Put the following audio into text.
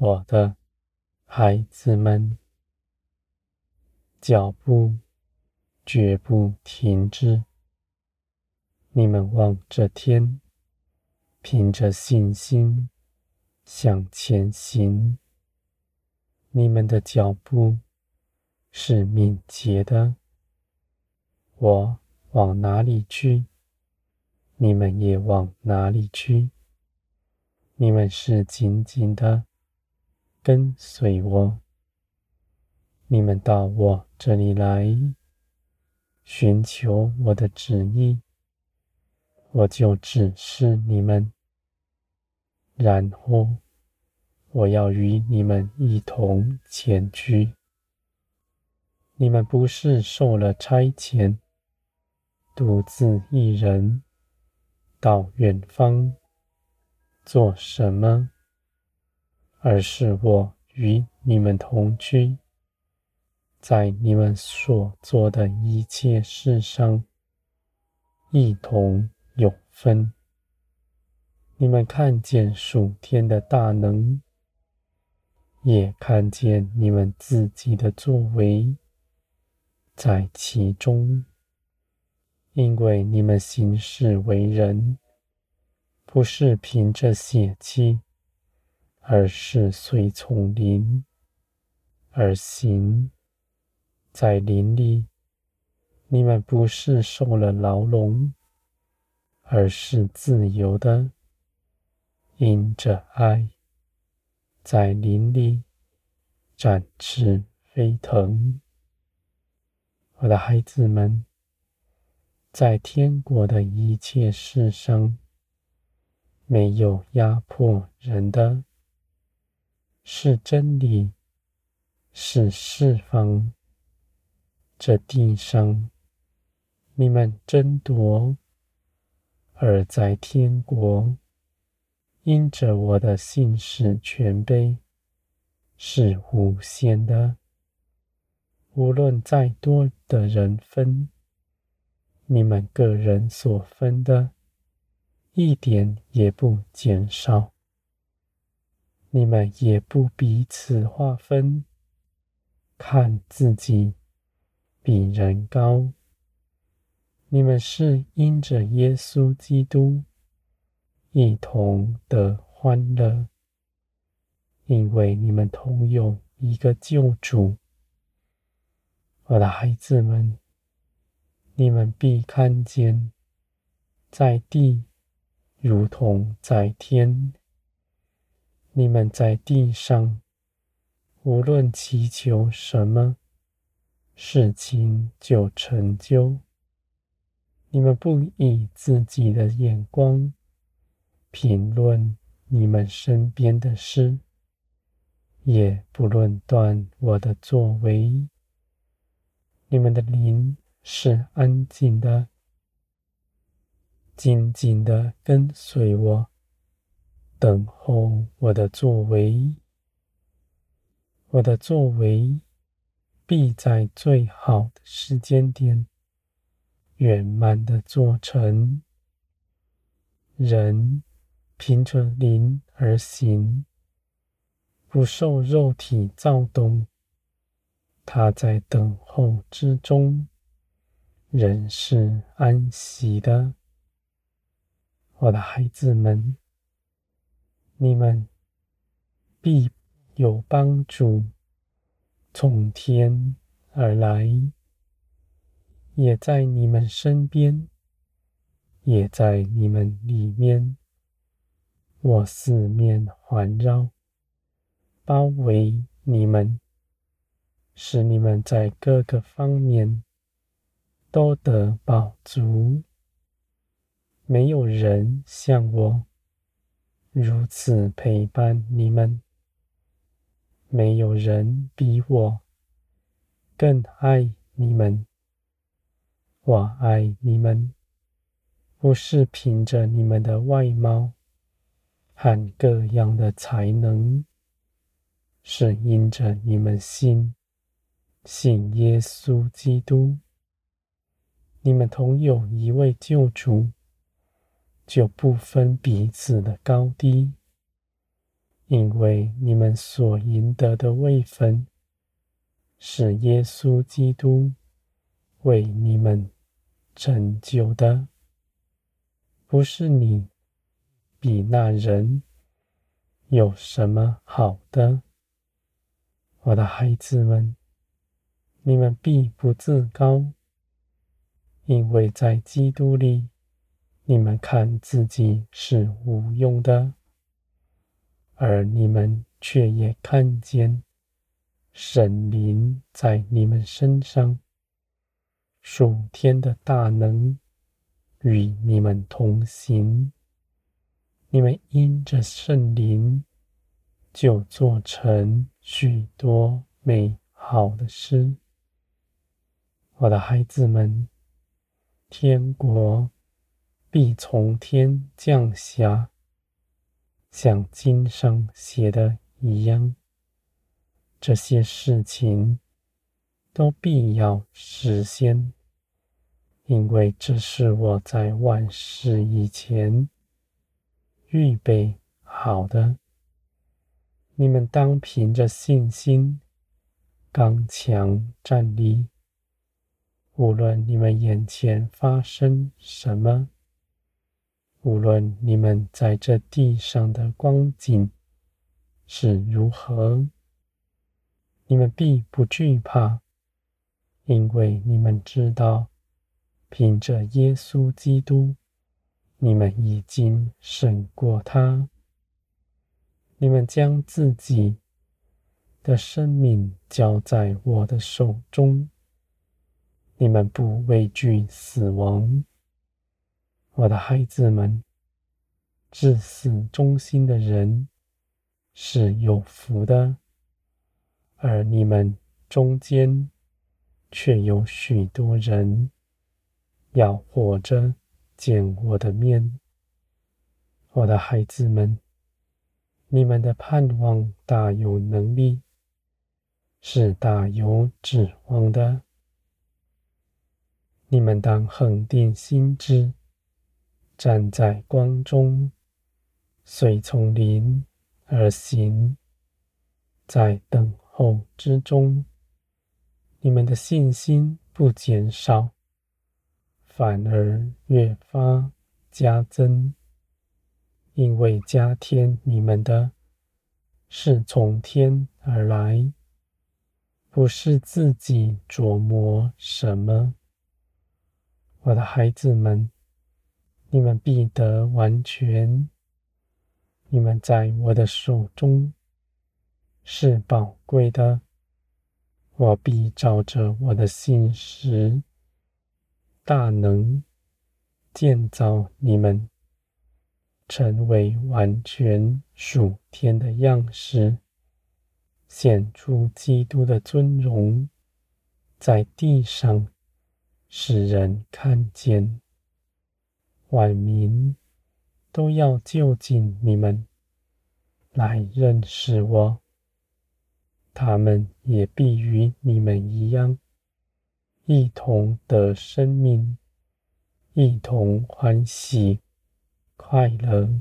我的孩子们，脚步绝不停止。你们望着天，凭着信心向前行。你们的脚步是敏捷的。我往哪里去，你们也往哪里去。你们是紧紧的跟随我。你们到我这里来，寻求我的旨意，我就指示你们。然后我要与你们一同前去。你们不是受了差遣，独自一人到远方做什么，而是我与你们同居，在你们所做的一切事上一同有分。你们看见属天的大能，也看见你们自己的作为在其中。因为你们行事为人，不是凭着血气，而是随从灵而行。在灵里，你们不是受了牢笼，而是自由的，因着爱，在林里展翅飞腾。我的孩子们。在天国的一切事上，没有压迫人的，是真理，是释放。这地上，你们争夺；而在天国，因着我的信使权柄，是无限的。无论再多的人分。你们个人所分的，一点也不减少；你们也不彼此划分，看自己比人高。你们是因着耶稣基督一同得欢乐，因为你们同有一个救主。我的孩子们。你们必看见，在地如同在天。你们在地上，无论祈求什么，事情就成就。你们不以自己的眼光评论你们身边的事，也不论断我的作为。你们的灵。是安静的，紧紧的跟随我，等候我的作为。我的作为必在最好的时间点圆满的做成。人凭着灵而行，不受肉体躁动。他在等候之中。人是安息的，我的孩子们，你们必有帮助从天而来，也在你们身边，也在你们里面。我四面环绕，包围你们，使你们在各个方面。都得饱足，没有人像我如此陪伴你们，没有人比我更爱你们。我爱你们，不是凭着你们的外貌和各样的才能，是因着你们信，信耶稣基督。你们同有一位救主，就不分彼此的高低，因为你们所赢得的位分，是耶稣基督为你们成就的，不是你比那人有什么好的。我的孩子们，你们必不自高，因为在基督里，你们看自己是无用的。而你们却也看见圣灵在你们身上，属天的大能与你们同行。你们因着圣灵，就做成许多美好的事。我的孩子们，天国必从天降下。像经上写的一样，这些事情都必要实现，因为这是我在万事以前预备好的。你们当凭着信心刚强站立，无论你们眼前发生什么。无论你们在这地上的光景是如何，你们必不惧怕，因为你们知道，凭着耶稣基督，你们已经胜过他。你们将自己的生命交在我的手中，你们不畏惧死亡。我的孩子们，至死忠心的人是有福的，而你们中间却有许多人要活着见我的面。我的孩子们，你们的盼望大有能力，是大有指望的。你们当恒定心志。站在光中，随从灵而行，在等候之中，你们的信心不减少，反而越发加增，因为加添你们的，是从天而来，不是自己琢磨什么。我的孩子们。你们必得完全。你们在我的手中是宝贵的，我必照着我的信实大能建造你们，成为完全属天的样式，显出基督的尊荣，在地上使人看见。万民都要就近你们来认识我，他们也必与你们一样，一同的生命，一同欢喜快乐。